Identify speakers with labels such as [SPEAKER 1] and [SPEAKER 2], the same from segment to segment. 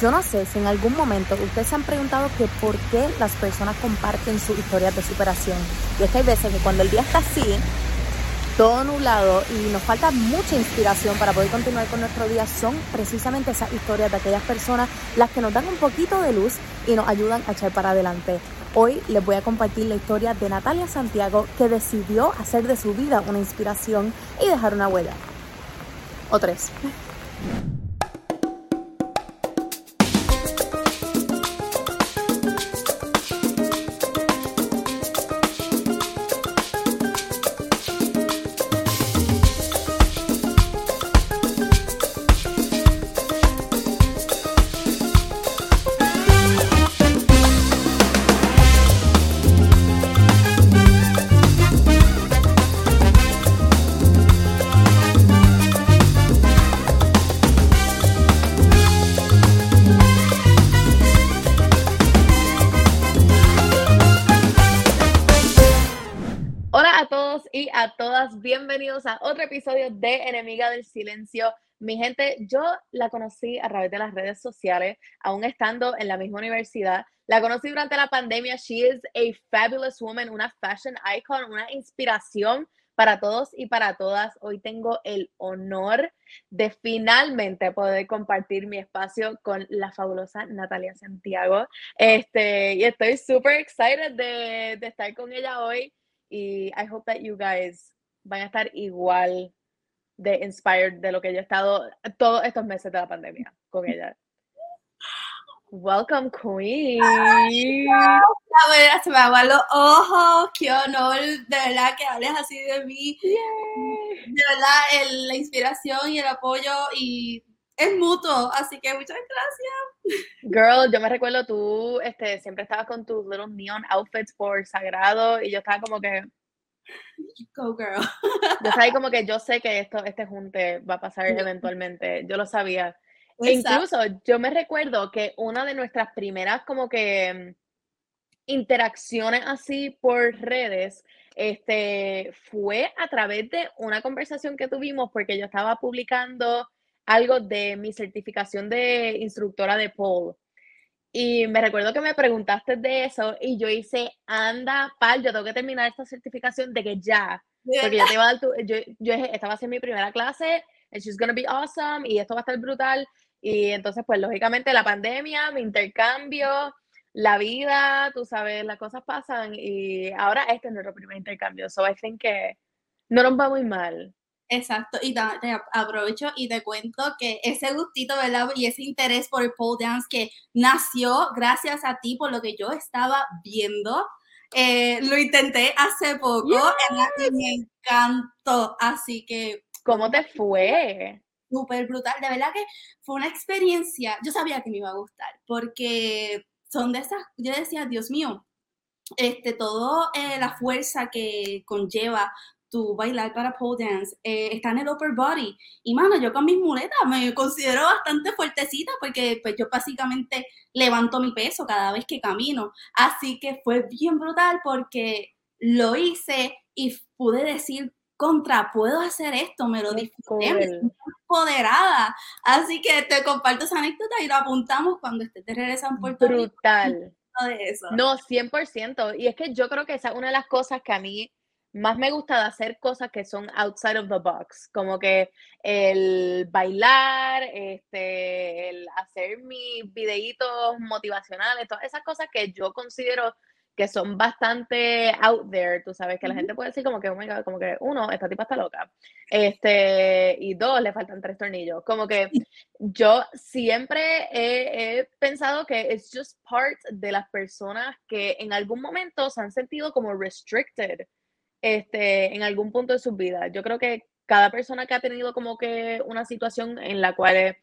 [SPEAKER 1] yo no sé si en algún momento ustedes se han preguntado que por qué las personas comparten sus historias de superación. Y es que hay veces que cuando el día está así, todo nublado y nos falta mucha inspiración para poder continuar con nuestro día, son precisamente esas historias de aquellas personas las que nos dan un poquito de luz y nos ayudan a echar para adelante. Hoy les voy a compartir la historia de Natalia Santiago que decidió hacer de su vida una inspiración y dejar una huella. O tres. Otro episodio de Enemiga del Silencio. Mi gente, yo la conocí a través de las redes sociales, aún estando en la misma universidad. La conocí durante la pandemia. She is a fabulous woman, una fashion icon, una inspiración para todos y para todas. Hoy tengo el honor de finalmente poder compartir mi espacio con la fabulosa Natalia Santiago. Este, y estoy súper excited de, de estar con ella hoy y I hope that you guys van a estar igual de inspired de lo que yo he estado todos estos meses de la pandemia con ella. Welcome, Queen. Ay,
[SPEAKER 2] se me aguan los ojos. Qué honor, de verdad, que hables así de mí. De verdad, la inspiración y el apoyo y es mutuo, así que muchas gracias.
[SPEAKER 1] Girl, yo me recuerdo tú este, siempre estabas con tus little neon outfits por sagrado y yo estaba como que...
[SPEAKER 2] Go girl.
[SPEAKER 1] Yo estaba como que yo sé que esto, este junte va a pasar eventualmente, yo lo sabía. E incluso yo me recuerdo que una de nuestras primeras como que interacciones así por redes este, fue a través de una conversación que tuvimos porque yo estaba publicando algo de mi certificación de instructora de pole. Y me recuerdo que me preguntaste de eso y yo hice, anda, pal, yo tengo que terminar esta certificación de que ya. Porque yo te iba a dar tu, yo, yo estaba haciendo mi primera clase, and she's gonna be awesome, y esto va a estar brutal. Y entonces, pues, lógicamente, la pandemia, mi intercambio, la vida, tú sabes, las cosas pasan, y ahora este es nuestro primer intercambio. So I think que no nos va muy mal.
[SPEAKER 2] Exacto, y te, aprovecho y te cuento que ese gustito, ¿verdad? Y ese interés por el pole dance que nació gracias a ti, por lo que yo estaba viendo. Eh, lo intenté hace poco y me encantó, así que...
[SPEAKER 1] ¿Cómo te fue?
[SPEAKER 2] Súper brutal, de verdad que fue una experiencia, yo sabía que me iba a gustar, porque son de esas, yo decía, Dios mío, este, todo eh, la fuerza que conlleva tu bailar para pole dance eh, está en el upper body. Y mano, yo con mis muletas me considero bastante fuertecita porque pues yo básicamente levanto mi peso cada vez que camino. Así que fue bien brutal porque lo hice y pude decir contra, puedo hacer esto, me lo disfruté, me empoderada. Así que te comparto esa anécdota y lo apuntamos cuando estés de regreso en Puerto
[SPEAKER 1] Rico. Brutal. No, 100%. Y es que yo creo que esa es una de las cosas que a mí más me gusta de hacer cosas que son outside of the box, como que el bailar, este, el hacer mis videitos motivacionales, todas esas cosas que yo considero que son bastante out there, tú sabes, que la gente puede decir como que, oh my God, como que uno, esta tipa está loca, este, y dos, le faltan tres tornillos, como que yo siempre he, he pensado que es just part de las personas que en algún momento se han sentido como restricted, este, en algún punto de su vida. Yo creo que cada persona que ha tenido como que una situación en la cual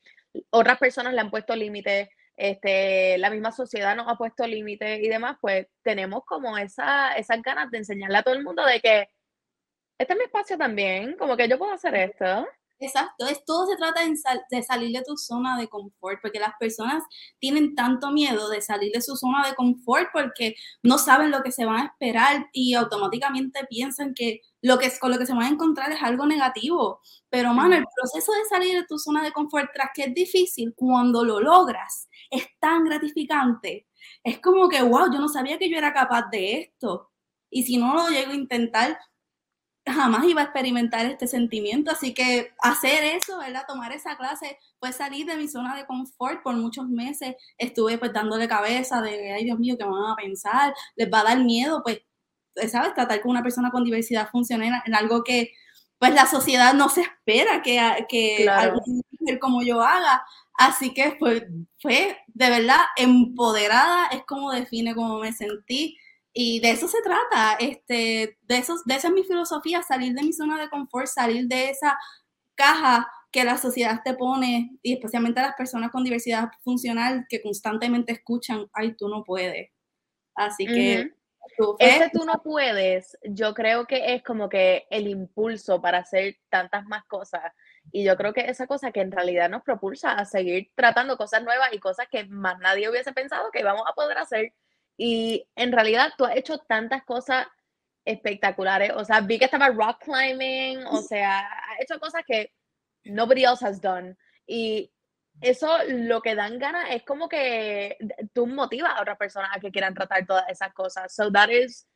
[SPEAKER 1] otras personas le han puesto límites, este, la misma sociedad nos ha puesto límites y demás, pues tenemos como esa, esas ganas de enseñarle a todo el mundo de que este es mi espacio también, como que yo puedo hacer esto.
[SPEAKER 2] Exacto, es, todo se trata de, salir de tu zona de confort, porque las personas tienen tanto miedo de salir de su zona de confort porque no saben lo que se van a esperar y automáticamente piensan que lo que con lo que se van a encontrar es algo negativo. Pero, mano, el proceso de salir de tu zona de confort, tras que es difícil, cuando lo logras, es tan gratificante. Es como que, wow, yo no sabía que yo era capaz de esto. Y si no lo llego a intentar, jamás iba a experimentar este sentimiento, así que hacer eso, ¿verdad? Tomar esa clase, pues salir de mi zona de confort por muchos meses, estuve pues dándole cabeza de, ay Dios mío, ¿qué van a pensar? ¿Les va a dar miedo? Pues, ¿sabes? Tratar con una persona con diversidad funcional en algo que pues la sociedad no se espera que, que algún como yo haga. Así que pues fue de verdad empoderada, es como define cómo me sentí y de eso se trata, este, de, esos, de esa es mi filosofía, salir de mi zona de confort, salir de esa caja que la sociedad te pone, y especialmente a las personas con diversidad funcional que constantemente escuchan, ay, tú no puedes. Así que...
[SPEAKER 1] Ese tú no puedes, yo creo que es como que el impulso para hacer tantas más cosas. Y yo creo que esa cosa que en realidad nos propulsa a seguir tratando cosas nuevas y cosas que más nadie hubiese pensado que íbamos a poder hacer y en realidad tú has hecho tantas cosas espectaculares. O sea, vi que estaba rock climbing, o sea, has hecho cosas que nobody else has done. Y eso lo que dan ganas es como que tú motivas a otras personas a que quieran tratar todas esas cosas. So that is,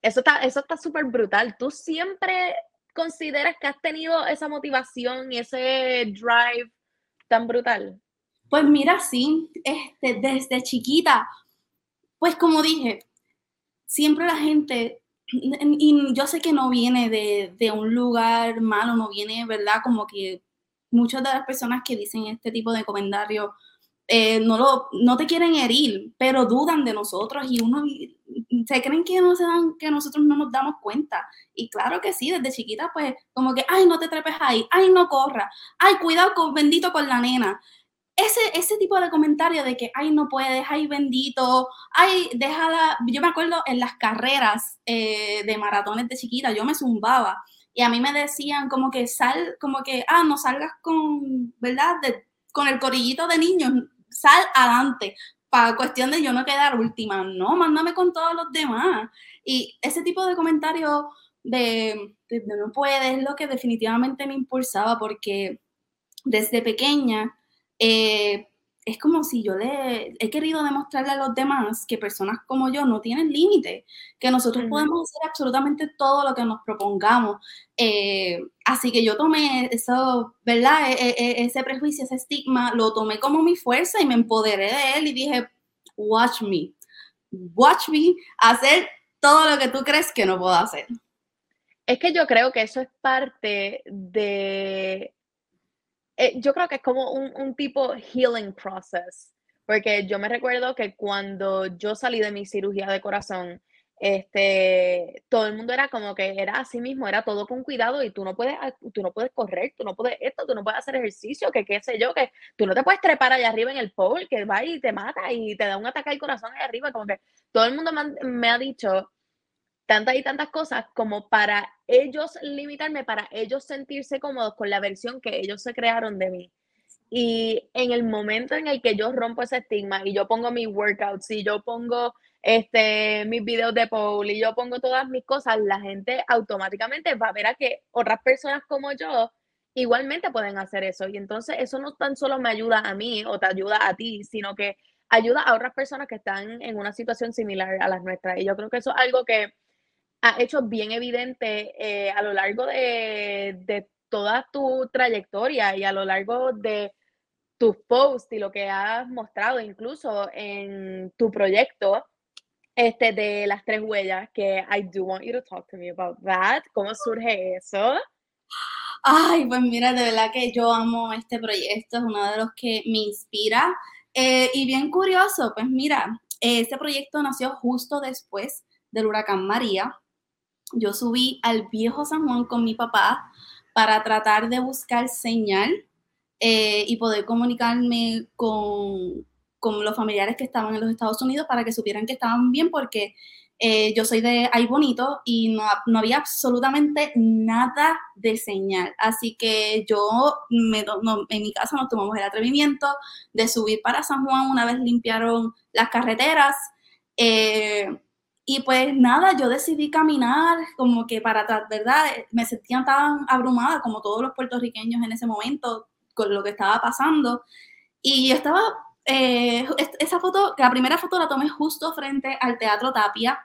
[SPEAKER 1] eso está eso está súper brutal. Tú siempre consideras que has tenido esa motivación y ese drive tan brutal.
[SPEAKER 2] Pues mira, sí, este, desde chiquita pues como dije, siempre la gente, y yo sé que no viene de, un lugar malo, no viene, ¿verdad? Como que muchas de las personas que dicen este tipo de comentarios eh, no, lo, no te quieren herir, pero dudan de nosotros y uno se creen que no se dan, que nosotros no nos damos cuenta. Y claro que sí, desde chiquita, pues, como que, ay, no te trepes ahí, ay, no corra, ay, cuidado con bendito con la nena ese, ese tipo de comentario de que, ay, no puedes, ay, bendito, ay, déjala. Yo me acuerdo en las carreras eh, de maratones de chiquita, yo me zumbaba y a mí me decían como que sal, como que, ah, no salgas con, ¿verdad? con el corillito de niños, sal adelante, para cuestión de yo no quedar última, no, mándame con todos los demás. Y ese tipo de comentarios de, de no puedes es lo que definitivamente me impulsaba porque desde pequeña eh, es como si yo le he querido demostrarle a los demás que personas como yo no tienen límite, que nosotros podemos hacer absolutamente todo lo que nos propongamos. Eh, así que yo tomé eso, ¿verdad? E, e, e, ese prejuicio, ese estigma, lo tomé como mi fuerza y me empoderé de él y dije, watch me, watch me hacer todo lo que tú crees que no puedo hacer.
[SPEAKER 1] Es que yo creo que eso es parte de eh, yo creo que es como un, un, tipo healing process, porque yo me recuerdo que cuando yo salí de mi cirugía de corazón, este, todo el mundo era como que era así mismo, era todo con cuidado y tú no puedes, tú no puedes correr, tú no puedes esto, tú no puedes hacer ejercicio, que qué sé yo, que tú no te puedes trepar allá arriba en el pole, que va y te mata y te da un ataque al corazón allá arriba, como que todo el mundo me ha dicho, tantas y tantas cosas como para ellos limitarme, para ellos sentirse cómodos con la versión que ellos se crearon de mí. Y en el momento en el que yo rompo ese estigma y yo pongo mis workouts y yo pongo este, mis videos de pole y yo pongo todas mis cosas, la gente automáticamente va a ver a que otras personas como yo igualmente pueden hacer eso. Y entonces eso no tan solo me ayuda a mí o te ayuda a ti, sino que ayuda a otras personas que están en una situación similar a las nuestras. Y yo creo que eso es algo que ha hecho bien evidente eh, a lo largo de, toda tu trayectoria y a lo largo de tus posts y lo que has mostrado incluso en tu proyecto este, de las tres huellas, que I do want you to talk to me about that. ¿Cómo surge eso?
[SPEAKER 2] Ay, pues mira, de verdad que yo amo este proyecto, es uno de los que me inspira. Eh, y bien curioso, pues mira, este proyecto nació justo después del huracán María yo subí al viejo San Juan con mi papá para tratar de buscar señal eh, y poder comunicarme con, con, los familiares que estaban en los Estados Unidos para que supieran que estaban bien, porque eh, yo soy de Ay Bonito y no, no, había absolutamente nada de señal. Así que yo, me, en mi casa nos tomamos el atrevimiento de subir para San Juan una vez limpiaron las carreteras. Eh, y pues nada, yo decidí caminar como que para atrás, ¿verdad? Me sentía tan abrumada como todos los puertorriqueños en ese momento con lo que estaba pasando. Y yo estaba, eh, esa foto, la primera foto la tomé justo frente al Teatro Tapia,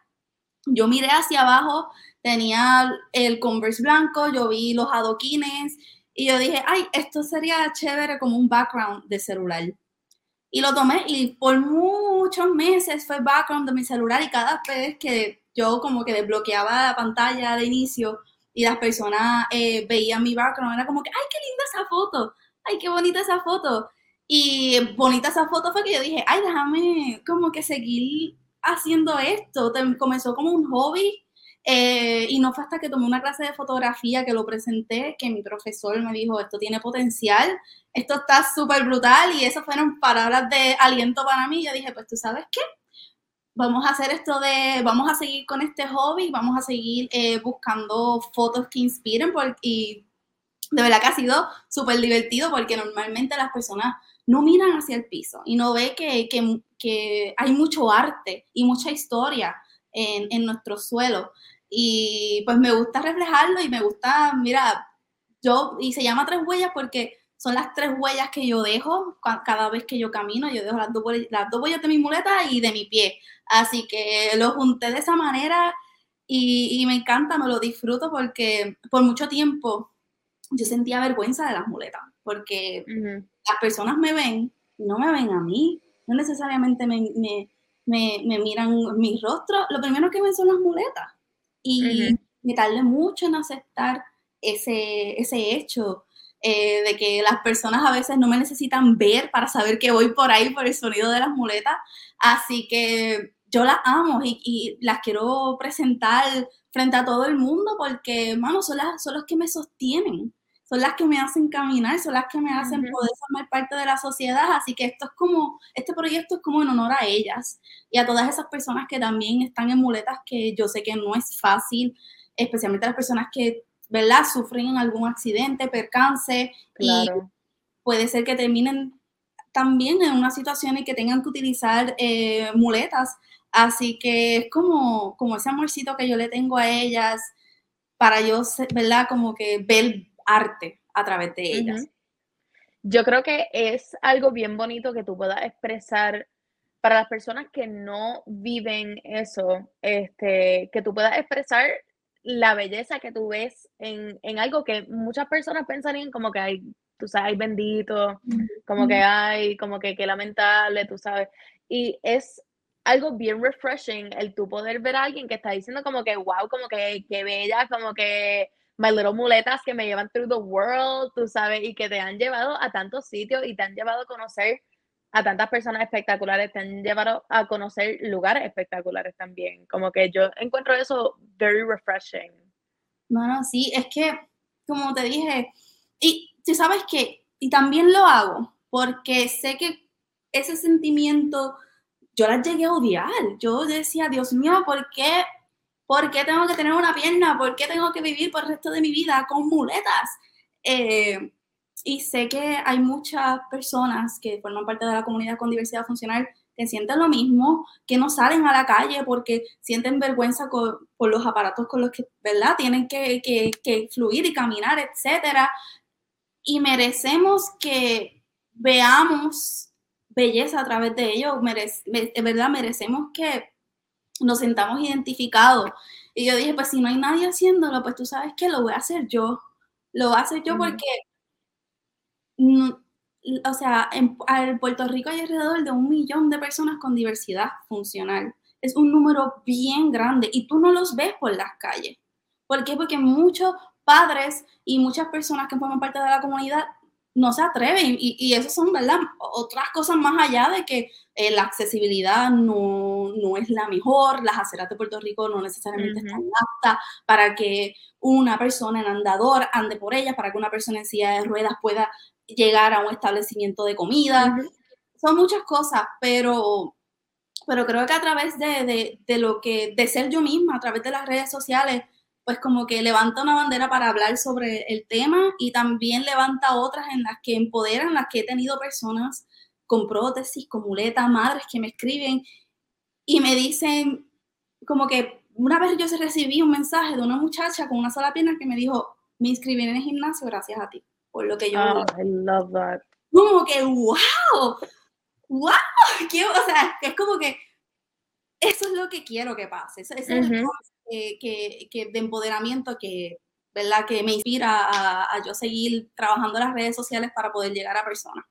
[SPEAKER 2] yo miré hacia abajo, tenía el Converse blanco, yo vi los adoquines y yo dije, ay, esto sería chévere como un background de celular. Y lo tomé y por muchos meses fue background de mi celular y cada vez que yo como que desbloqueaba la pantalla de inicio y las personas eh, veían mi background, era como que, ay, qué linda esa foto, ay, qué bonita esa foto. Y bonita esa foto fue que yo dije, ay, déjame como que seguir haciendo esto. Comenzó como un hobby eh, y no fue hasta que tomé una clase de fotografía que lo presenté que mi profesor me dijo, esto tiene potencial, esto está súper brutal y esas fueron palabras de aliento para mí. Yo dije, pues tú sabes qué, vamos a hacer esto de, vamos a seguir con este hobby, vamos a seguir eh, buscando fotos que inspiren y de verdad que ha sido súper divertido porque normalmente las personas no miran hacia el piso y no ve que, que, hay mucho arte y mucha historia en, en, nuestro suelo. Y pues me gusta reflejarlo y me gusta, mira, yo, y se llama tres huellas porque son las tres huellas que yo dejo cada vez que yo camino. Yo dejo las dos, las dos huellas de mi muleta y de mi pie. Así que lo junté de esa manera y, y me encanta, me lo disfruto porque por mucho tiempo yo sentía vergüenza de las muletas porque las personas me ven, no me ven a mí, no necesariamente me, miran mi rostro, lo primero que ven son las muletas. Y me tardé mucho en aceptar ese, ese hecho eh, de que las personas a veces no me necesitan ver para saber que voy por ahí por el sonido de las muletas. Así que yo las amo y, las quiero presentar frente a todo el mundo porque, hermano, son, son los que me sostienen son las que me hacen caminar, son las que me hacen poder formar parte de la sociedad, así que esto es como, este proyecto es como en honor a ellas y a todas esas personas que también están en muletas que yo sé que no es fácil, especialmente las personas que, ¿verdad?, sufren algún accidente, percance y puede ser que terminen también en una situación en que tengan que utilizar eh, muletas, así que es como, como ese amorcito que yo le tengo a ellas para yo, ¿verdad?, como que ver arte a través de ellas.
[SPEAKER 1] Yo creo que es algo bien bonito que tú puedas expresar para las personas que no viven eso, este, que tú puedas expresar la belleza que tú ves en, algo que muchas personas pensarían como que hay, tú sabes, hay bendito, como que hay, como que qué lamentable, tú sabes. Y es algo bien refreshing el tú poder ver a alguien que está diciendo como que wow, como que, que bella, como que my little muletas que me llevan through the world, tú sabes, y que te han llevado a tantos sitios y te han llevado a conocer a tantas personas espectaculares, te han llevado a conocer lugares espectaculares también. Como que yo encuentro eso very refreshing.
[SPEAKER 2] Bueno, sí, es que, como te dije, y tú sabes que, y también lo hago, porque sé que ese sentimiento, yo las llegué a odiar. Yo decía, Dios mío, ¿por qué ¿Por qué tengo que tener una pierna? ¿Por qué tengo que vivir por el resto de mi vida con muletas? Eh, y sé que hay muchas personas que forman parte de la comunidad con diversidad funcional que sienten lo mismo, que no salen a la calle porque sienten vergüenza por los aparatos con los que, ¿verdad? Tienen que, que, fluir y caminar, etc. Y merecemos que veamos belleza a través de ellos, ¿verdad? Merecemos que nos sentamos identificados. Y yo dije, pues si no hay nadie haciéndolo, pues tú sabes que lo voy a hacer yo. Lo voy a hacer yo porque, o sea, en, Puerto Rico hay alrededor de un millón de personas con diversidad funcional. Es un número bien grande y tú no los ves por las calles. ¿Por qué? Porque muchos padres y muchas personas que forman parte de la comunidad no se atreven y, y eso son, ¿verdad? Otras cosas más allá de que eh, la accesibilidad no, no, es la mejor, las aceras de Puerto Rico no necesariamente están aptas para que una persona en andador ande por ellas, para que una persona en silla de ruedas pueda llegar a un establecimiento de comida. Son muchas cosas, pero pero creo que a través de, de, lo que, de ser yo misma, a través de las redes sociales, pues como que levanta una bandera para hablar sobre el tema y también levanta otras en las que empoderan, las que he tenido personas con prótesis, con muletas, madres que me escriben y me dicen como que una vez yo recibí un mensaje de una muchacha con una sola pierna que me dijo, me inscribí en el gimnasio gracias a ti, por lo que yo...
[SPEAKER 1] Oh, I love that.
[SPEAKER 2] Como que, wow, wow, o sea, es como que eso es lo que quiero que pase, es lo que, que, de empoderamiento que, ¿verdad? que me inspira a, a yo seguir trabajando en las redes sociales para poder llegar a personas.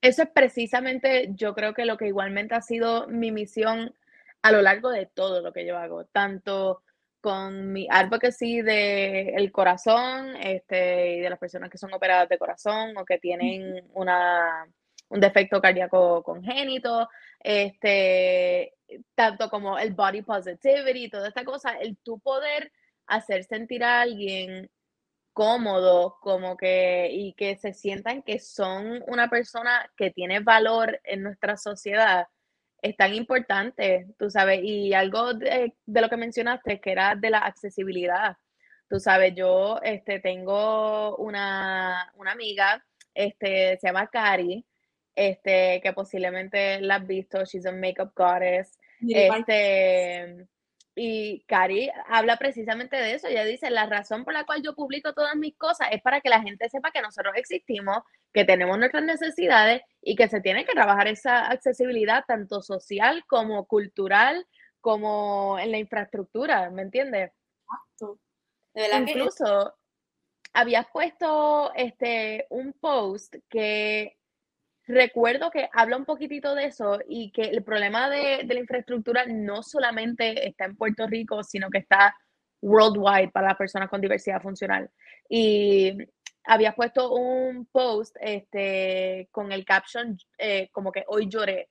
[SPEAKER 1] Eso es precisamente, yo creo que lo que igualmente ha sido mi misión a lo largo de todo lo que yo hago, tanto con mi advocacy de el corazón, este, y de las personas que son operadas de corazón o que tienen una, un defecto cardíaco congénito, este, tanto como el body positivity, toda esta cosa, el tu poder hacer sentir a alguien cómodo, como que, y que se sientan que son una persona que tiene valor en nuestra sociedad, es tan importante, tú sabes, y algo de, lo que mencionaste, que era de la accesibilidad. Tú sabes, yo este, tengo una, una amiga, este, se llama Cari, este, que posiblemente la has visto, she's a makeup goddess. Este, y Cari habla precisamente de eso. Ella dice, la razón por la cual yo publico todas mis cosas es para que la gente sepa que nosotros existimos, que tenemos nuestras necesidades y que se tiene que trabajar esa accesibilidad tanto social como cultural, como en la infraestructura, ¿me entiendes? Exacto. Incluso habías puesto este, un post que recuerdo que habla un poquitito de eso y que el problema de, la infraestructura no solamente está en Puerto Rico, sino que está worldwide para las personas con diversidad funcional. Y había puesto un post este, con el caption eh, como que hoy lloré.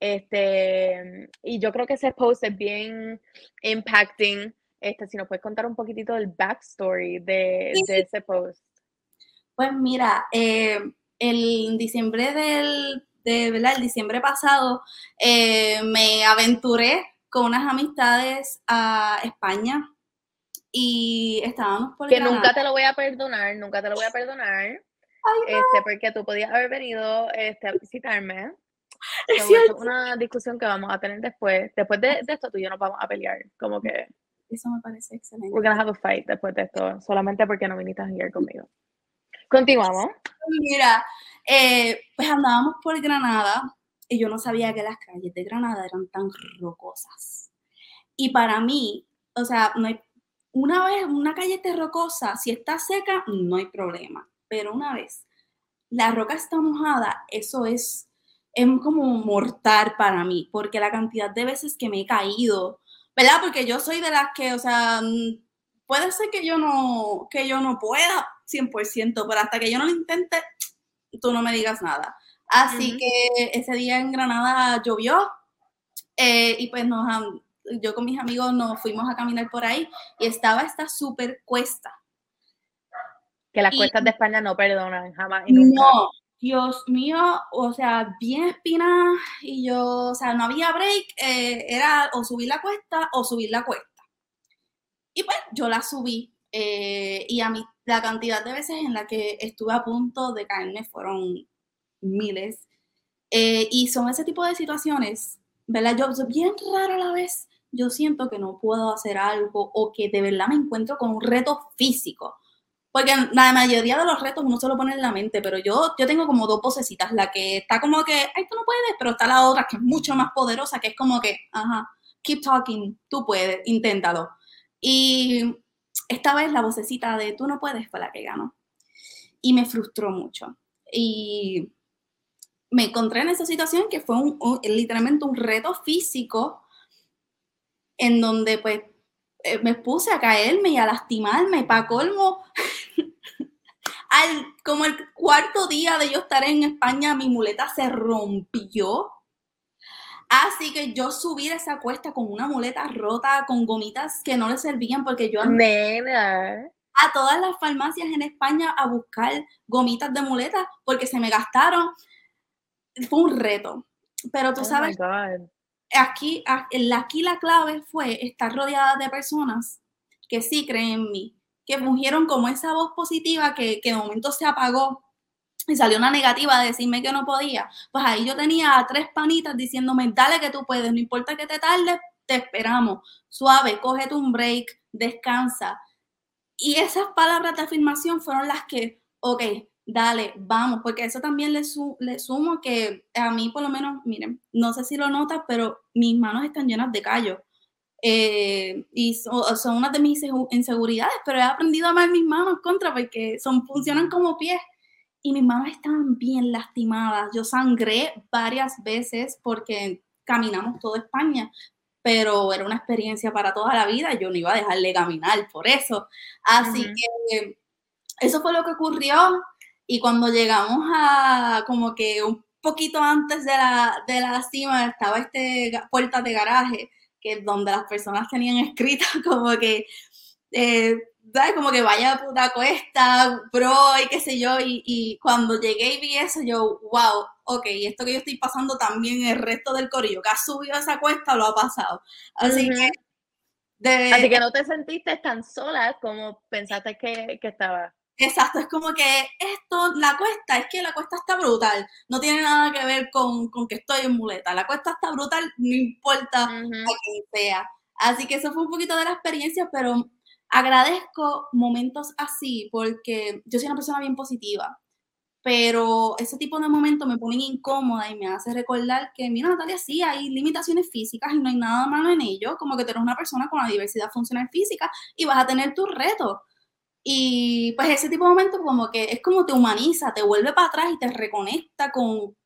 [SPEAKER 1] Este, y yo creo que ese post es bien impacting. Este, si nos puedes contar un poquitito del backstory de, de ese post.
[SPEAKER 2] Pues mira, eh, el diciembre del, de, ¿verdad? El diciembre pasado eh, me aventuré con unas amistades a España y estábamos
[SPEAKER 1] por Que nunca te lo voy a perdonar, nunca te lo voy a perdonar. este, porque tú podías haber venido este, a visitarme. Es una discusión que vamos a tener después. Después de, esto, tú y yo nos vamos a pelear. Como que.
[SPEAKER 2] Eso me parece excelente.
[SPEAKER 1] We're gonna have a fight después de esto. Solamente porque no viniste a jugar conmigo. Continuamos.
[SPEAKER 2] Mira, eh, pues andábamos por Granada y yo no sabía que las calles de Granada eran tan rocosas. Y para mí, o sea, no hay, una vez una calle está rocosa, si está seca, no hay problema. Pero una vez la roca está mojada, eso es, es como mortal para mí, porque la cantidad de veces que me he caído, ¿verdad? Porque yo soy de las que, o sea, mm, puede ser que yo no, que yo no pueda, 100%, pero hasta que yo no lo intente, tú no me digas nada. Así que ese día en Granada llovió eh, y pues nos, yo con mis amigos nos fuimos a caminar por ahí y estaba esta súper cuesta.
[SPEAKER 1] Que las cuestas de España no perdonan jamás y nunca.
[SPEAKER 2] No, Dios mío, o sea, bien espina y yo, o sea, no había break, eh, era o subir la cuesta o subir la cuesta. Y pues yo la subí eh, y a mí la cantidad de veces en la que estuve a punto de caerme fueron miles. Eh, y son ese tipo de situaciones, ¿verdad? Yo, bien raro a la vez, yo siento que no puedo hacer algo o que de verdad me encuentro con un reto físico. Porque la mayoría de los retos uno se lo pone en la mente, pero yo, yo tengo como dos vocecitas, la que está como que, ay, tú no puedes, pero está la otra que es mucho más poderosa, que es como que, ajá, keep talking, tú puedes, inténtalo. Y esta vez la vocecita de tú no puedes fue la que ganó. Y me frustró mucho. Y me encontré en esa situación que fue literalmente un reto físico en donde pues eh, me puse a caerme y a lastimarme para colmo. Al, como el cuarto día de yo estar en España, mi muleta se rompió Así que yo subir esa cuesta con una muleta rota, con gomitas que no le servían porque yo
[SPEAKER 1] Nena.
[SPEAKER 2] a todas las farmacias en España a buscar gomitas de muleta porque se me gastaron. Fue un reto. Pero tú oh sabes, aquí, aquí la clave fue estar rodeada de personas que sí creen en mí, que fungieron como esa voz positiva que, que de momento se apagó y salió una negativa de decirme que no podía. Pues ahí yo tenía a tres panitas diciéndome, dale que tú puedes, no importa que te tardes, te esperamos, suave, cógete un break, descansa. Y esas palabras de afirmación fueron las que, ok, dale, vamos, porque eso también le, le sumo que a mí por lo menos, miren, no sé si lo notas, pero mis manos están llenas de callos. Eh, y son, una de mis inseguridades, pero he aprendido a amar mis manos contra porque son, funcionan como pies y mis manos estaban bien lastimadas. Yo sangré varias veces porque caminamos toda España, pero era una experiencia para toda la vida. Yo no iba a dejarle caminar por eso. Así que eso fue lo que ocurrió. Y cuando llegamos a como que un poquito antes de la, de la cima estaba este puerta de garaje, que es donde las personas tenían escrito como que, eh, Como que vaya puta cuesta, bro, y qué sé yo. Y, y, cuando llegué y vi eso, yo, wow, ok, esto que yo estoy pasando también el resto del corillo que ha subido esa cuesta lo ha pasado. Así que...
[SPEAKER 1] Así que no te sentiste tan sola como pensaste que, que estaba.
[SPEAKER 2] Exacto, es como que esto, la cuesta, es que la cuesta está brutal, no tiene nada que ver con, que estoy en muleta, la cuesta está brutal, no importa a quién sea. Así que eso fue un poquito de la experiencia, pero agradezco momentos así porque yo soy una persona bien positiva, pero ese tipo de momentos me ponen incómoda y me hace recordar que, mira, Natalia, sí, hay limitaciones físicas y no hay nada malo en ello, como que tú eres una persona con una diversidad funcional física y vas a tener tus retos y pues ese tipo de momentos como que es como te humaniza, te vuelve para atrás y te reconecta con,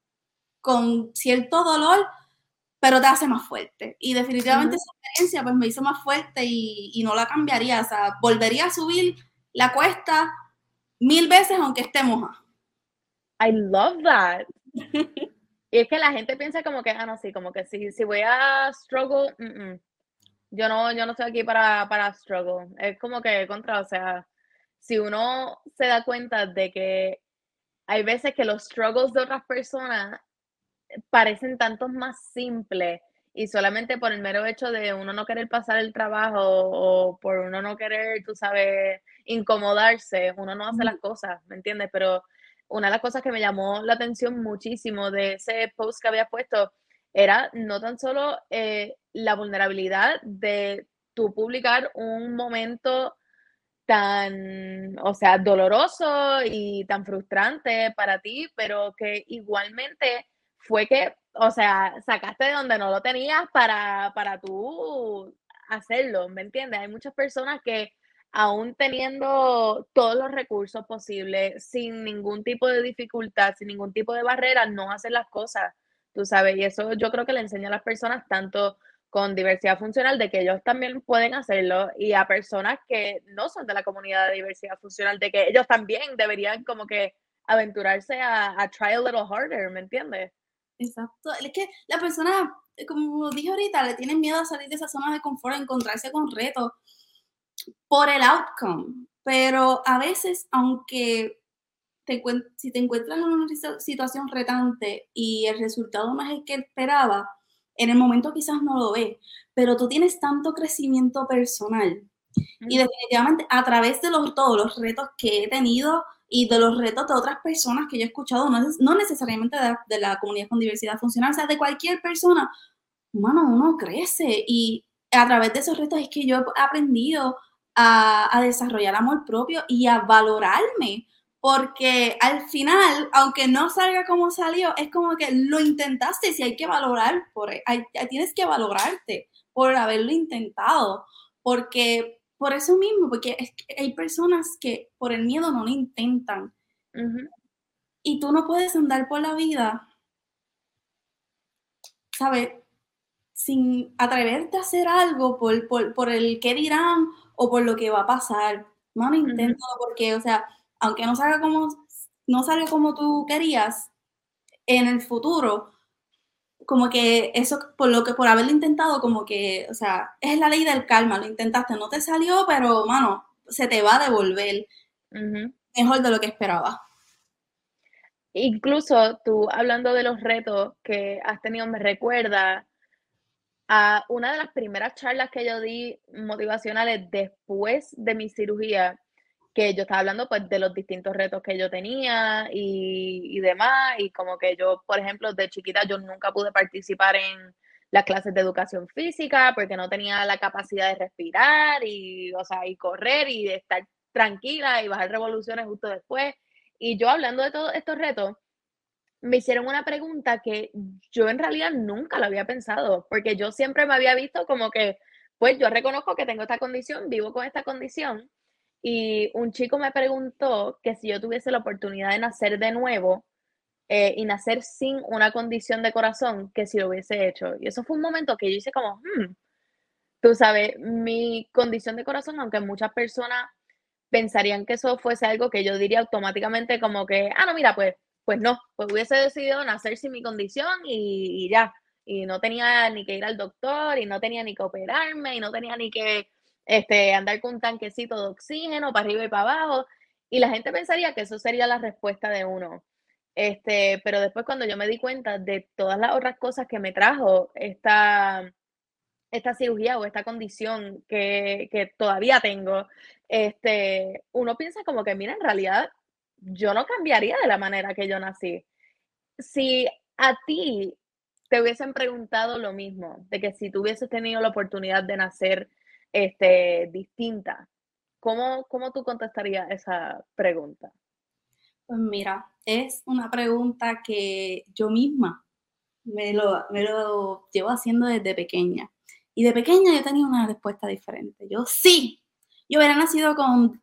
[SPEAKER 2] con cierto dolor, pero te hace más fuerte. Y definitivamente esa experiencia pues me hizo más fuerte y, y, no la cambiaría. O sea, volvería a subir la cuesta mil veces aunque esté moja.
[SPEAKER 1] I love that. y es que la gente piensa como que, ah, no, sí, como que si, si voy a struggle, yo no, yo no estoy aquí para, para struggle. Es como que contra, o sea, si uno se da cuenta de que hay veces que los struggles de otras personas parecen tantos más simples y solamente por el mero hecho de uno no querer pasar el trabajo o por uno no querer, tú sabes, incomodarse, uno no hace las cosas, ¿me entiendes? Pero una de las cosas que me llamó la atención muchísimo de ese post que había puesto era no tan solo eh, la vulnerabilidad de tú publicar un momento tan, o sea, doloroso y tan frustrante para ti, pero que igualmente fue que, o sea, sacaste de donde no lo tenías para, para tú hacerlo, ¿me entiendes? Hay muchas personas que aún teniendo todos los recursos posibles, sin ningún tipo de dificultad, sin ningún tipo de barrera, no hacen las cosas, tú sabes, y eso yo creo que le enseña a las personas tanto con diversidad funcional de que ellos también pueden hacerlo y a personas que no son de la comunidad de diversidad funcional de que ellos también deberían como que aventurarse a, a try a little harder, ¿me entiendes?
[SPEAKER 2] Exacto, es que la persona, como dije ahorita, le tienen miedo a salir de esa zona de confort, a encontrarse con retos por el outcome, pero a veces, aunque te, si te encuentras en una situación retante y el resultado no es el que esperaba, en el momento quizás no lo ves, pero tú tienes tanto crecimiento personal. Y definitivamente a través de los, todos los retos que he tenido y de los retos de otras personas que yo he escuchado, no, no necesariamente de, la comunidad con diversidad funcional, o sea, de cualquier persona, humano, uno crece y a través de esos retos es que yo he aprendido a, a desarrollar amor propio y a valorarme porque al final, aunque no salga como salió, es como que lo intentaste si hay que valorar, por, hay, tienes que valorarte por haberlo intentado, porque por eso mismo, porque hay personas que por el miedo no lo intentan. Y tú no puedes andar por la vida, ¿sabes? Sin atreverte a hacer algo por, por, el qué dirán o por lo que va a pasar. Mano, inténtalo porque, o sea, aunque no salga como, no salga como tú querías, en el futuro, como que eso, por lo que, por haberlo intentado, como que, o sea, es la ley del karma, lo intentaste, no te salió, pero, mano, se te va a devolver mejor de lo que esperaba.
[SPEAKER 1] incluso tú hablando de los retos que has tenido, me recuerda a una de las primeras charlas que yo di motivacionales después de mi cirugía, que yo estaba hablando pues de los distintos retos que yo tenía y, y demás, y como que yo, por ejemplo, de chiquita yo nunca pude participar en las clases de educación física porque no tenía la capacidad de respirar y, o sea, y correr y de estar tranquila y bajar revoluciones justo después. Y yo hablando de todos estos retos, me hicieron una pregunta que yo en realidad nunca lo había pensado, porque yo siempre me había visto como que, pues yo reconozco que tengo esta condición, vivo con esta condición, y un chico me preguntó que si yo tuviese la oportunidad de nacer de nuevo eh, y nacer sin una condición de corazón, que si lo hubiese hecho. Y eso fue un momento que yo hice como, hmm, tú sabes, mi condición de corazón, aunque muchas personas pensarían que eso fuese algo que yo diría automáticamente como que, ah, no, mira, pues, pues no, pues hubiese decidido nacer sin mi condición y, ya. Y no tenía ni que ir al doctor, y no tenía ni que operarme, y no tenía ni que este, andar con un tanquecito de oxígeno para arriba y para abajo. Y la gente pensaría que eso sería la respuesta de uno. Este, pero después cuando yo me di cuenta de todas las otras cosas que me trajo esta, esta cirugía o esta condición que, que todavía tengo, este, uno piensa como que, mira, en realidad yo no cambiaría de la manera que yo nací. Si a ti te hubiesen preguntado lo mismo, de que si tú hubieses tenido la oportunidad de nacer este, distinta, ¿cómo, cómo tú contestarías esa pregunta?
[SPEAKER 2] Pues mira, es una pregunta que yo misma me lo, me lo llevo haciendo desde pequeña. Y de pequeña yo tenía una respuesta diferente. Yo sí, yo hubiera nacido con,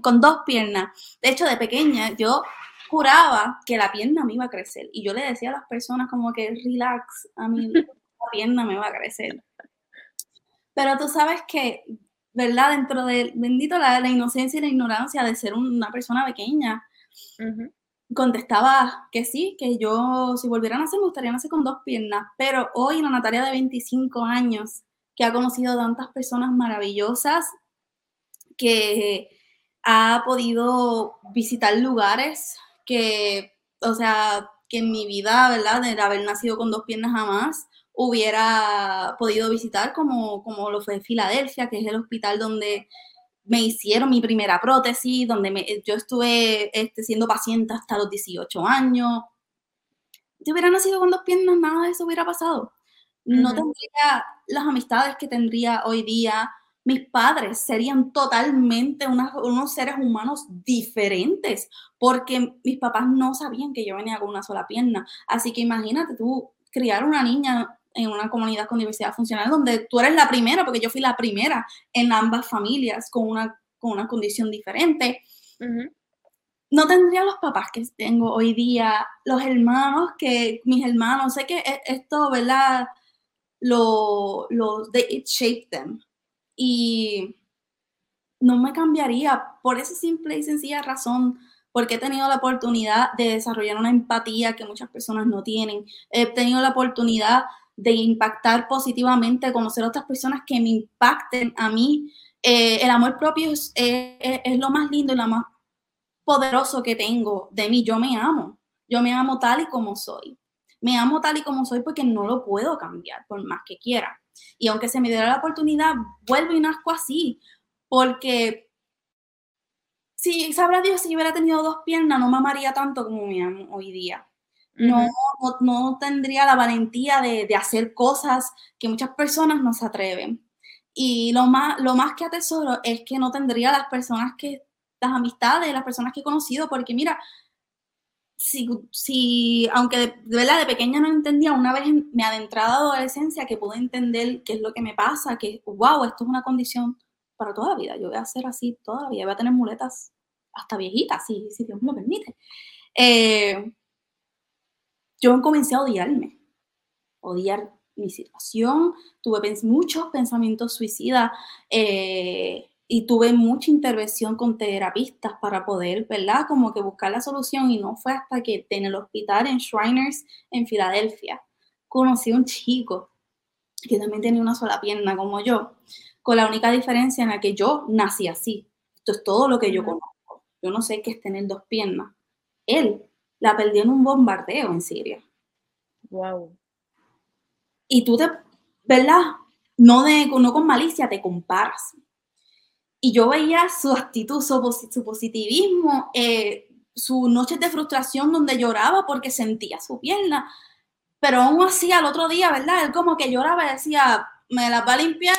[SPEAKER 2] con dos piernas. De hecho, de pequeña yo juraba que la pierna me iba a crecer. Y yo le decía a las personas como que relax, a mí la pierna me va a crecer. Pero tú sabes que, ¿verdad? Dentro de, bendito la, la inocencia y la ignorancia de ser una persona pequeña, contestaba que sí, que yo si volviera a nacer me gustaría nacer con dos piernas. Pero hoy una Natalia de 25 años, que ha conocido tantas personas maravillosas, que ha podido visitar lugares que, o sea, que en mi vida, ¿verdad? De haber nacido con dos piernas jamás, hubiera podido visitar, como, como lo fue Filadelfia, que es el hospital donde me hicieron mi primera prótesis, donde me, yo estuve este, siendo paciente hasta los 18 años. Si hubiera nacido con dos piernas, nada de eso hubiera pasado. No tendría las amistades que tendría hoy día, mis padres serían totalmente unos seres humanos diferentes, porque mis papás no sabían que yo venía con una sola pierna. Así que imagínate tú criar una niña en una comunidad con diversidad funcional, donde tú eres la primera, porque yo fui la primera en ambas familias con una, con una condición diferente. No tendría los papás que tengo hoy día, los hermanos que, mis hermanos, sé que e, esto, ¿verdad? Lo, lo, it shaped them y no me cambiaría por esa simple y sencilla razón, porque he tenido la oportunidad de desarrollar una empatía que muchas personas no tienen. He tenido la oportunidad de impactar positivamente, conocer otras personas que me impacten a mí. Eh, el amor propio es, es, lo más lindo y lo más poderoso que tengo de mí. Yo me amo. Yo me amo tal y como soy. Me amo tal y como soy porque no lo puedo cambiar por más que quiera. Y aunque se me diera la oportunidad, vuelvo y nazco así, porque si sabrá Dios, si hubiera tenido dos piernas, no me amaría tanto como me amo hoy día. No, no, tendría la valentía de, de, hacer cosas que muchas personas no se atreven. Y lo más, lo más que atesoro es que no tendría las personas que, las amistades, las personas que he conocido, porque mira, si, si, aunque de, verdad de pequeña no entendía, una vez me adentrado a adolescencia que pude entender qué es lo que me pasa, que wow, esto es una condición para toda la vida, yo voy a ser así toda la vida, voy a tener muletas hasta viejitas, si, si Dios me lo permite. Eh, yo comencé a odiarme, odiar mi situación, tuve muchos pensamientos suicidas, eh, y tuve mucha intervención con terapistas para poder, ¿verdad? Como que buscar la solución y no fue hasta que en el hospital en Shriners en Filadelfia conocí a un chico que también tenía una sola pierna como yo, con la única diferencia en la que yo nací así. Esto es todo lo que yo conozco. Yo no sé qué es tener dos piernas. Él la perdió en un bombardeo en Siria.
[SPEAKER 1] Wow.
[SPEAKER 2] Y tú te, ¿verdad? No, de, no con malicia, te comparas. Y yo veía su actitud, su, positivismo, eh, su noches de frustración donde lloraba porque sentía su pierna. Pero aún así, al otro día, ¿verdad? Él como que lloraba y decía, me las va a limpiar,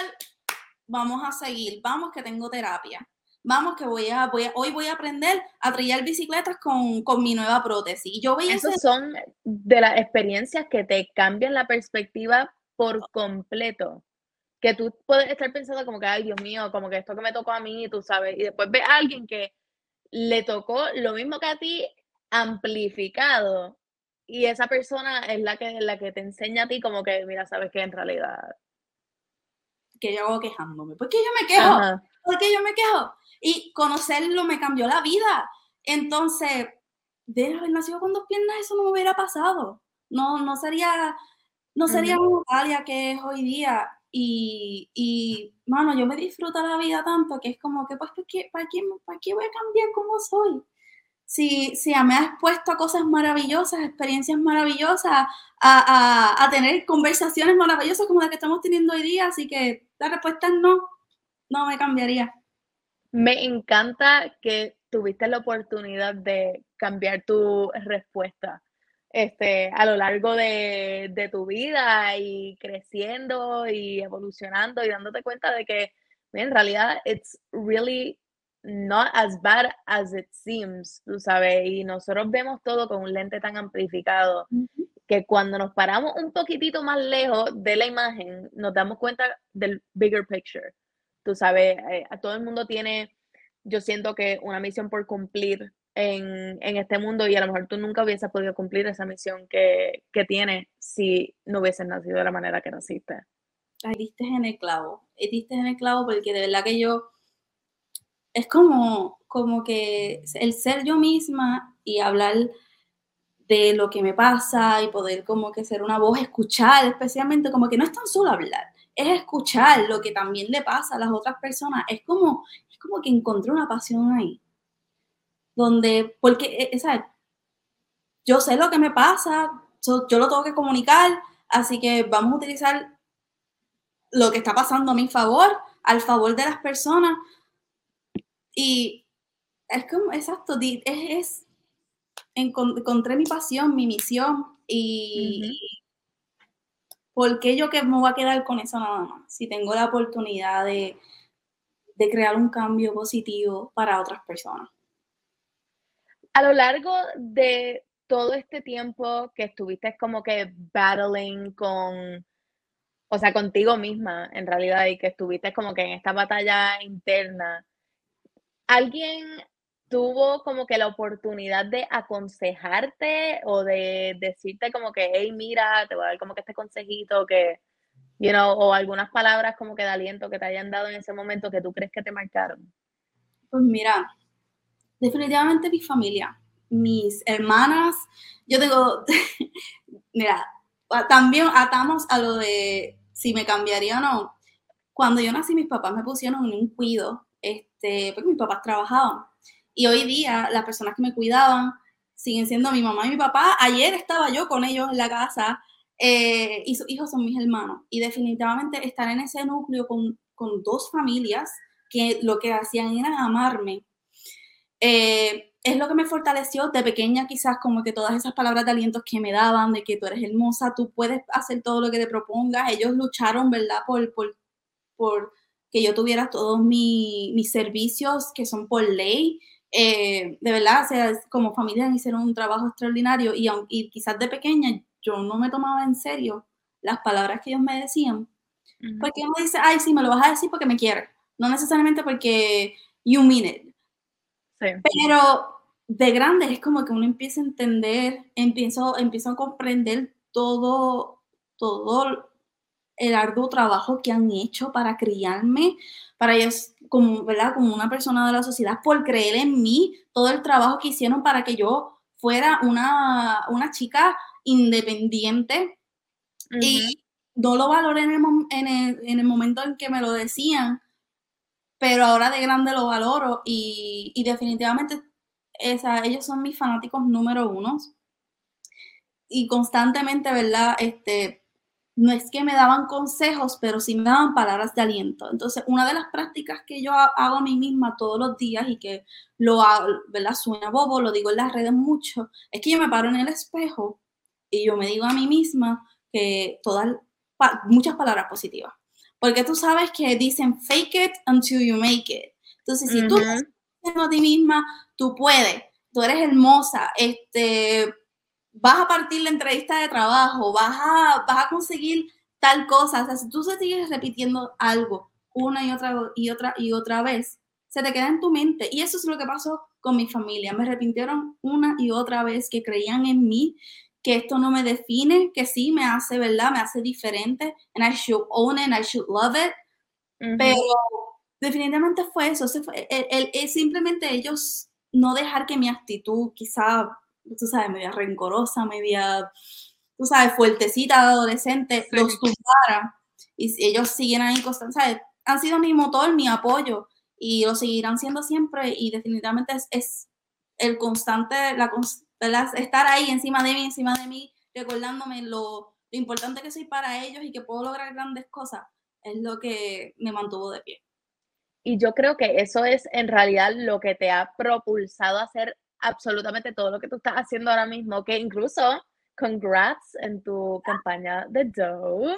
[SPEAKER 2] vamos a seguir, vamos que tengo terapia. Vamos que voy a, voy hoy voy a aprender a trillar bicicletas con, mi nueva prótesis. Yo veía
[SPEAKER 1] Esos son de las experiencias que te cambian la perspectiva por completo que tú puedes estar pensando como que, ay, Dios mío, como que esto que me tocó a mí, tú sabes, y después ves a alguien que le tocó lo mismo que a ti, amplificado, y esa persona es la que, la que te enseña a ti como que, mira, sabes que en realidad...
[SPEAKER 2] Que yo hago quejándome. ¿Por qué yo me quejo? ¿Por qué yo me quejo? Y conocerlo me cambió la vida. Entonces, de haber nacido con dos piernas, eso no me hubiera pasado. No, no sería, no sería uh que es hoy día. Y, y, mano, yo me disfruto la vida tanto que es como que, pues, ¿para qué, para qué, para qué voy a cambiar como soy? Si, si me has expuesto a cosas maravillosas, experiencias maravillosas, a, a, a, tener conversaciones maravillosas como las que estamos teniendo hoy día, así que la respuesta es no, no me cambiaría.
[SPEAKER 1] Me encanta que tuviste la oportunidad de cambiar tu respuesta este, a lo largo de, tu vida y creciendo y evolucionando y dándote cuenta de que en realidad it's really not as bad as it seems, tú sabes, y nosotros vemos todo con un lente tan amplificado que cuando nos paramos un poquitito más lejos de la imagen, nos damos cuenta del bigger picture. Tú sabes, eh, todo el mundo tiene, yo siento que una misión por cumplir en, este mundo y a lo mejor tú nunca hubieses podido cumplir esa misión que, que tienes si no hubieses nacido de la manera que naciste.
[SPEAKER 2] Ay, diste en el clavo, diste en el clavo porque de verdad que yo, es como, como que el ser yo misma y hablar de lo que me pasa y poder como que ser una voz, escuchar, especialmente como que no es tan solo hablar, es escuchar lo que también le pasa a las otras personas, es como, es como que encontré una pasión ahí. Donde, porque, esa, eh, yo sé lo que me pasa, yo lo tengo que comunicar, así que vamos a utilizar lo que está pasando a mi favor, al favor de las personas. Y es como, exacto, es, es encontré mi pasión, mi misión y ¿por qué yo que me voy a quedar con eso nada más? Si tengo la oportunidad de, de crear un cambio positivo para otras personas
[SPEAKER 1] a lo largo de todo este tiempo que estuviste como que battling con, o sea, contigo misma en realidad y que estuviste como que en esta batalla interna, ¿alguien tuvo como que la oportunidad de aconsejarte o de decirte como que, hey, mira, te voy a dar como que este consejito que, you o algunas palabras como que de aliento que te hayan dado en ese momento que tú crees que te marcaron?
[SPEAKER 2] Pues mira, definitivamente mi familia, mis hermanas. Yo tengo, mira, también atamos a lo de si me cambiaría o no. Cuando yo nací, mis papás me pusieron en un cuido, este, porque mis papás trabajaban. Y hoy día, las personas que me cuidaban siguen siendo mi mamá y mi papá. Ayer estaba yo con ellos en la casa eh, y sus hijos son mis hermanos. Y definitivamente estar en ese núcleo con, con dos familias que lo que hacían era amarme eh, es lo que me fortaleció de pequeña, quizás como que todas esas palabras de aliento que me daban, de que tú eres hermosa, tú puedes hacer todo lo que te propongas. Ellos lucharon, ¿verdad? Por, por, por que yo tuviera todos mis servicios que son por ley. Eh, de verdad, o sea, como familia hicieron un trabajo extraordinario y, y quizás de pequeña yo no me tomaba en serio las palabras que ellos me decían. Porque uno dice, ay, sí, me lo vas a decir porque me quieres. No necesariamente porque you mean it. Pero de grande es como que uno empieza a entender, empiezo, empiezo a comprender todo, todo el arduo trabajo que han hecho para criarme, para ellos, como, ¿verdad? como una persona de la sociedad, por creer en mí, todo el trabajo que hicieron para que yo fuera una, chica independiente. Y no lo valoré en el, en, el, en el momento en que me lo decían, pero ahora de grande lo valoro y, definitivamente esa, ellos son mis fanáticos número uno. y constantemente, ¿verdad? Este, no es que me daban consejos, pero sí me daban palabras de aliento. Entonces, una de las prácticas que yo hago a mí misma todos los días y que lo hago, ¿verdad? Suena bobo, lo digo en las redes mucho, es que yo me paro en el espejo y yo me digo a mí misma que todas, muchas palabras positivas. Porque tú sabes que dicen fake it until you make it. Entonces, si tú a ti misma, tú puedes, tú eres hermosa, este, vas a partir la entrevista de trabajo, vas a, vas a conseguir tal cosa. O sea, si tú se sigues repitiendo algo una y otra y otra y otra vez, se te queda en tu mente. Y eso es lo que pasó con mi familia. Me repitieron una y otra vez que creían en mí, que esto no me define, que sí me hace, ¿verdad? Me hace diferente. And I should own it, and I should love it. Pero definitivamente fue eso. Fue, el, simplemente ellos no dejar que mi actitud quizá tú sabes, media rencorosa, media, tú sabes, fuertecita de adolescente, los tumbara y ellos siguen ahí constantemente, Han sido mi motor, mi apoyo y lo seguirán siendo siempre y definitivamente es, el constante, la, estar ahí encima de mí, encima de mí, recordándome lo, lo importante que soy para ellos y que puedo lograr grandes cosas, es lo que me mantuvo de pie.
[SPEAKER 1] Y yo creo que eso es en realidad lo que te ha propulsado a ser absolutamente todo lo que tú estás haciendo ahora mismo, que incluso congrats en tu campaña de Dove.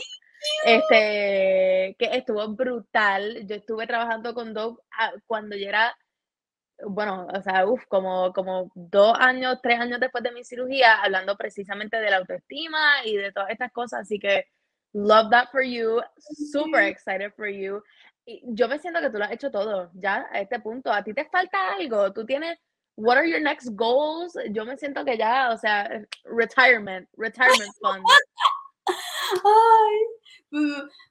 [SPEAKER 1] Este, que estuvo brutal. Yo estuve trabajando con Dove ah, cuando yo era, bueno, o sea, uff, como, como dos años, tres años después de mi cirugía, hablando precisamente de la autoestima y de todas estas cosas. Así que, love that for you. Super excited for you. Y yo me siento que tú lo has hecho todo, ya, a este punto. A ti te falta algo. Tú tienes what are your next goals? Yo me siento que ya, o sea, retirement, retirement fund.
[SPEAKER 2] Ay,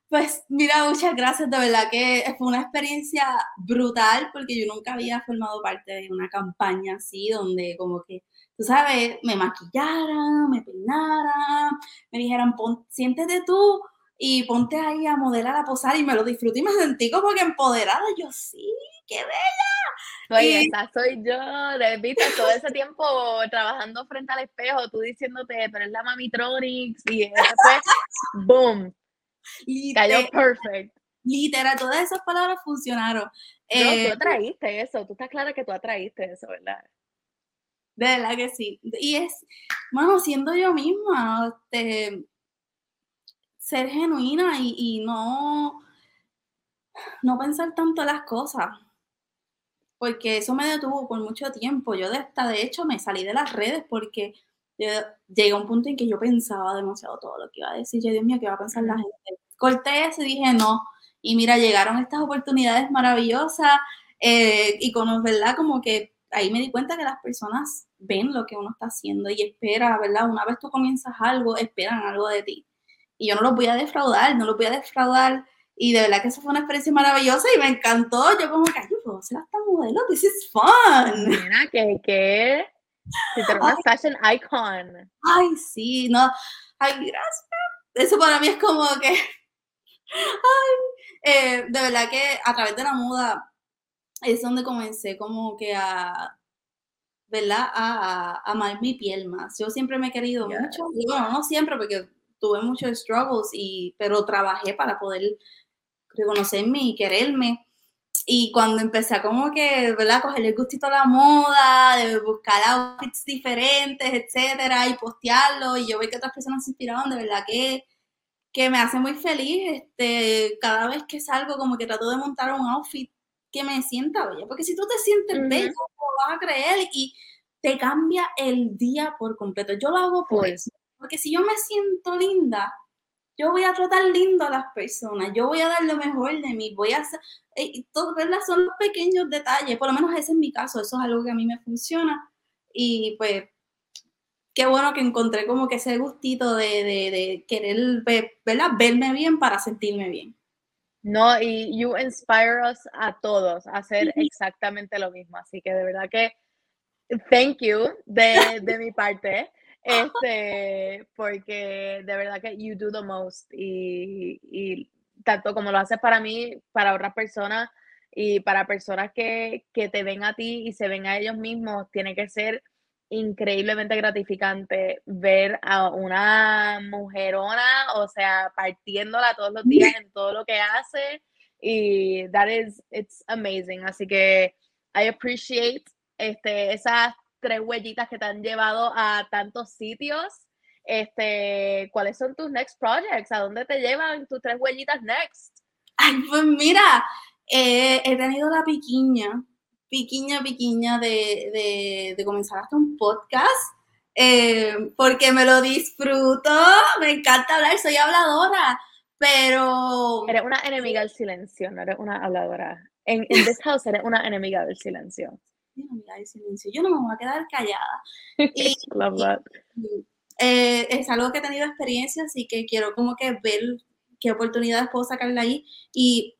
[SPEAKER 2] pues mira, muchas gracias, de verdad que fue una experiencia brutal porque yo nunca había formado parte de una campaña así donde como que, tú sabes, me maquillaran, me peinaran, me dijeran, siéntete tú y ponte ahí a modelar, a posar y me lo disfruté y me sentí como que empoderada. Yo sí, qué bella.
[SPEAKER 1] Oye, esa soy yo, viste, todo ese tiempo trabajando frente al espejo, tú diciéndote, pero es la Mamitronics, y después, boom, cayó perfect.
[SPEAKER 2] Literal, todas esas palabras funcionaron. No,
[SPEAKER 1] eh, tú atraíste eso, tú estás clara que tú atraíste eso, ¿verdad?
[SPEAKER 2] De verdad que sí. Y es, bueno, siendo yo misma, este, ser genuina y, y no, no pensar tanto las cosas porque eso me detuvo por mucho tiempo. Yo de, hasta de hecho me salí de las redes porque llegué a un punto en que yo pensaba demasiado todo lo que iba a decir. Yo, Dios mío, ¿qué va a pensar la gente? Corté eso y dije no. Y mira, llegaron estas oportunidades maravillosas eh, y con, ¿verdad? Como que ahí me di cuenta que las personas ven lo que uno está haciendo y espera, ¿verdad? Una vez tú comienzas algo, esperan algo de ti. Y yo no lo voy a defraudar, no lo voy a defraudar y de verdad que eso fue una experiencia maravillosa y me encantó. Yo como que, ay, puedo ser hasta modelo, this is fun.
[SPEAKER 1] Mira, que, que, una fashion icon.
[SPEAKER 2] Ay, sí, no, ay, gracias. Eso para mí es como que, ay, eh, de verdad que a través de la moda es donde comencé como que a, ¿verdad? A, a amar mi piel más. Yo siempre me he querido mucho, bueno, no siempre porque tuve muchos struggles, y, pero trabajé para poder reconocerme y quererme. Y cuando empecé a como que, ¿verdad? Coger el gustito a la moda, de buscar outfits diferentes, etcétera, y postearlo, y yo veo que otras personas se inspiraban, de verdad que, que me hace muy feliz. Este, cada vez que salgo, como que trato de montar un outfit que me sienta bella. Porque si tú te sientes uh bella, lo vas a creer y te cambia el día por completo. Yo lo hago por pues eso. Porque si yo me siento linda, yo voy a tratar lindo a las personas, yo voy a dar lo mejor de mí, voy a hacer, eh, ¿verdad? Son los pequeños detalles, por lo menos ese es mi caso, eso es algo que a mí me funciona y pues qué bueno que encontré como que ese gustito de, de, querer, ¿verdad? Verme bien para sentirme bien.
[SPEAKER 1] No, y you inspire us a todos a hacer exactamente lo mismo, así que de verdad que thank you de, de mi parte. Este, porque de verdad que you do the most y, y tanto como lo haces para mí, para otras personas y para personas que, que, te ven a ti y se ven a ellos mismos, tiene que ser increíblemente gratificante ver a una mujerona, o sea, partiéndola todos los días en todo lo que hace y that is, it's amazing. Así que I appreciate este, esas tres huellitas que te han llevado a tantos sitios. Este, ¿cuáles son tus next projects? ¿A dónde te llevan tus tres huellitas next?
[SPEAKER 2] Ay, pues mira, eh, he tenido la piquiña, piquiña, piquiña de, de, comenzar hasta un podcast. Eh, porque me lo disfruto, me encanta hablar, soy habladora, pero...
[SPEAKER 1] Eres una enemiga del silencio, no eres una habladora. En, en this house eres una enemiga del silencio.
[SPEAKER 2] Del silencio. Yo no me voy a quedar callada. Y, Love that. Eh, es algo que he tenido experiencia, así que quiero como que ver qué oportunidades puedo sacarle ahí. Y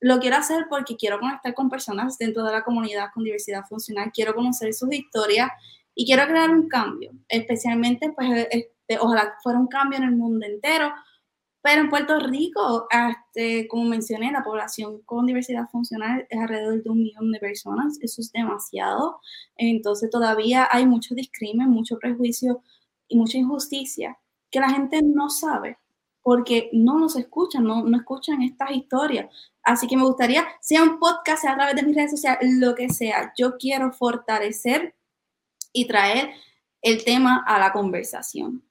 [SPEAKER 2] lo quiero hacer porque quiero conectar con personas dentro de la comunidad con diversidad funcional, quiero conocer sus historias y quiero crear un cambio, especialmente pues este, ojalá fuera un cambio en el mundo entero, pero en Puerto Rico, este, como mencioné, la población con diversidad funcional es alrededor de un millón de personas. Eso es demasiado. Entonces todavía hay mucho discrimen, mucho prejuicio y mucha injusticia que la gente no sabe porque no nos escuchan, no, no escuchan estas historias. Así que me gustaría, sea un podcast, sea a través de mis redes sociales, lo que sea, yo quiero fortalecer y traer el tema a la conversación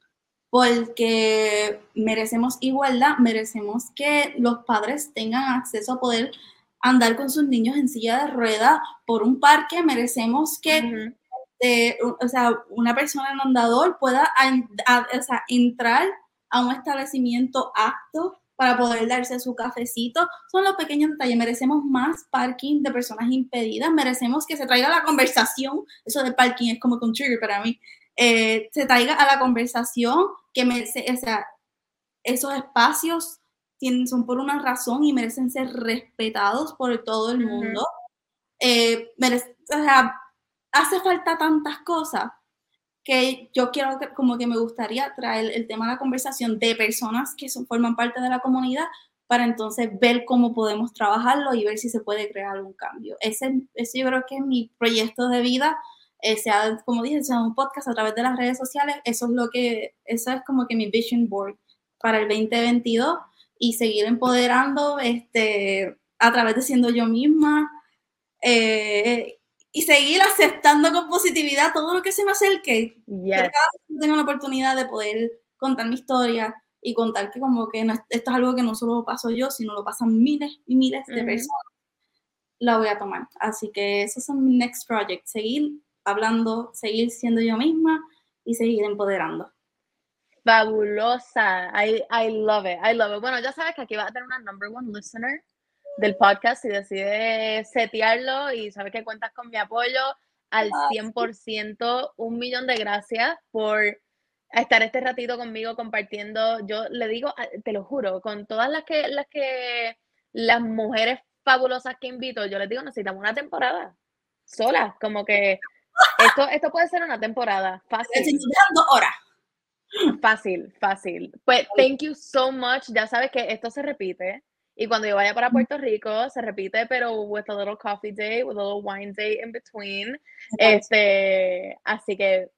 [SPEAKER 2] porque merecemos igualdad, merecemos que los padres tengan acceso a poder andar con sus niños en silla de rueda por un parque, merecemos que eh, o sea, una persona en andador pueda entrar a un establecimiento apto para poder darse su cafecito. Son los pequeños detalles. Merecemos más parking de personas impedidas. Merecemos que se traiga la conversación. Eso de parking es como un trigger para mí. Eh, se traiga a la conversación que merece, o sea, esos espacios tienen, son por una razón y merecen ser respetados por todo el mundo. Eh, o sea, hace falta tantas cosas que yo quiero, que, como que me gustaría traer el tema a la conversación de personas que son, forman parte de la comunidad para entonces ver cómo podemos trabajarlo y ver si se puede crear un cambio. Ese, ese yo creo que es mi proyecto de vida eh, sea, como dije, sea un podcast a través de las redes sociales, eso es lo que, eso es como que mi vision board para el 2022 y seguir empoderando este, a través de siendo yo misma eh, y seguir aceptando con positividad todo lo que se me acerque. Yes. Cada vez tenga la oportunidad de poder contar mi historia y contar que como que esto es algo que no solo paso yo, sino lo pasan miles y miles de personas, la voy a tomar. Así que esos son mis next projects, seguir hablando, seguir siendo yo misma y seguir empoderando.
[SPEAKER 1] Fabulosa. I, I love it. I love it. Bueno, ya sabes que aquí va a tener una number one listener del podcast y decide setearlo y sabes que cuentas con mi apoyo al 100%. Ah, un millón de gracias por estar este ratito conmigo compartiendo. Yo le digo, ah, te lo juro, con todas las que, las que, las mujeres fabulosas que invito, yo les digo, necesitamos una temporada sola, como que esto, esto puede ser una temporada fácil. Fácil, fácil. Pues, thank you so much. Ya sabes que esto se repite. Y cuando yo vaya para Puerto Rico, se repite, pero with a little coffee day, with a little wine day in between. Este, así que,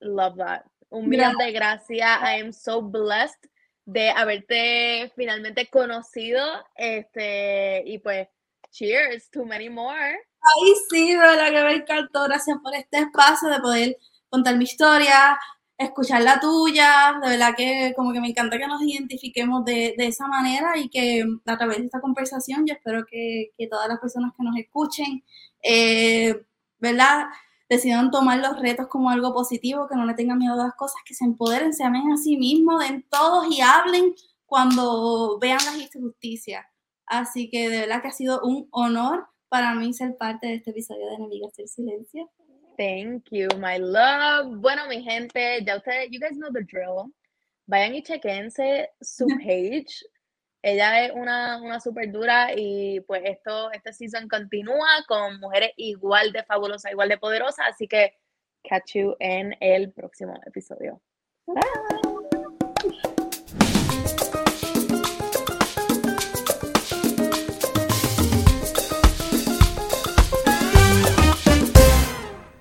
[SPEAKER 1] love that. Un millón de gracias. I am so blessed de haberte finalmente conocido. Este, y pues, cheers to many more.
[SPEAKER 2] Ay, sí, de verdad que me encantó. Gracias por este espacio de poder contar mi historia, escuchar la tuya. De verdad que como que me encanta que nos identifiquemos de, esa manera y que a través de esta conversación yo espero que, todas las personas que nos escuchen, eh, ¿verdad? Decidan tomar los retos como algo positivo, que no le tengan miedo a las cosas, que se empoderen, se amen a sí mismos, den todos y hablen cuando vean las injusticias. Así que de verdad que ha sido un honor para mí ser parte de este episodio de Enemigas del Silencio.
[SPEAKER 1] Thank you, my love. Bueno, mi gente, ya ustedes, you guys know the drill. Vayan y chequense su page. Ella es una, una super dura y pues esto, este season continúa con mujeres igual de fabulosas, igual de poderosas. Así que catch you en el próximo episodio. Bye.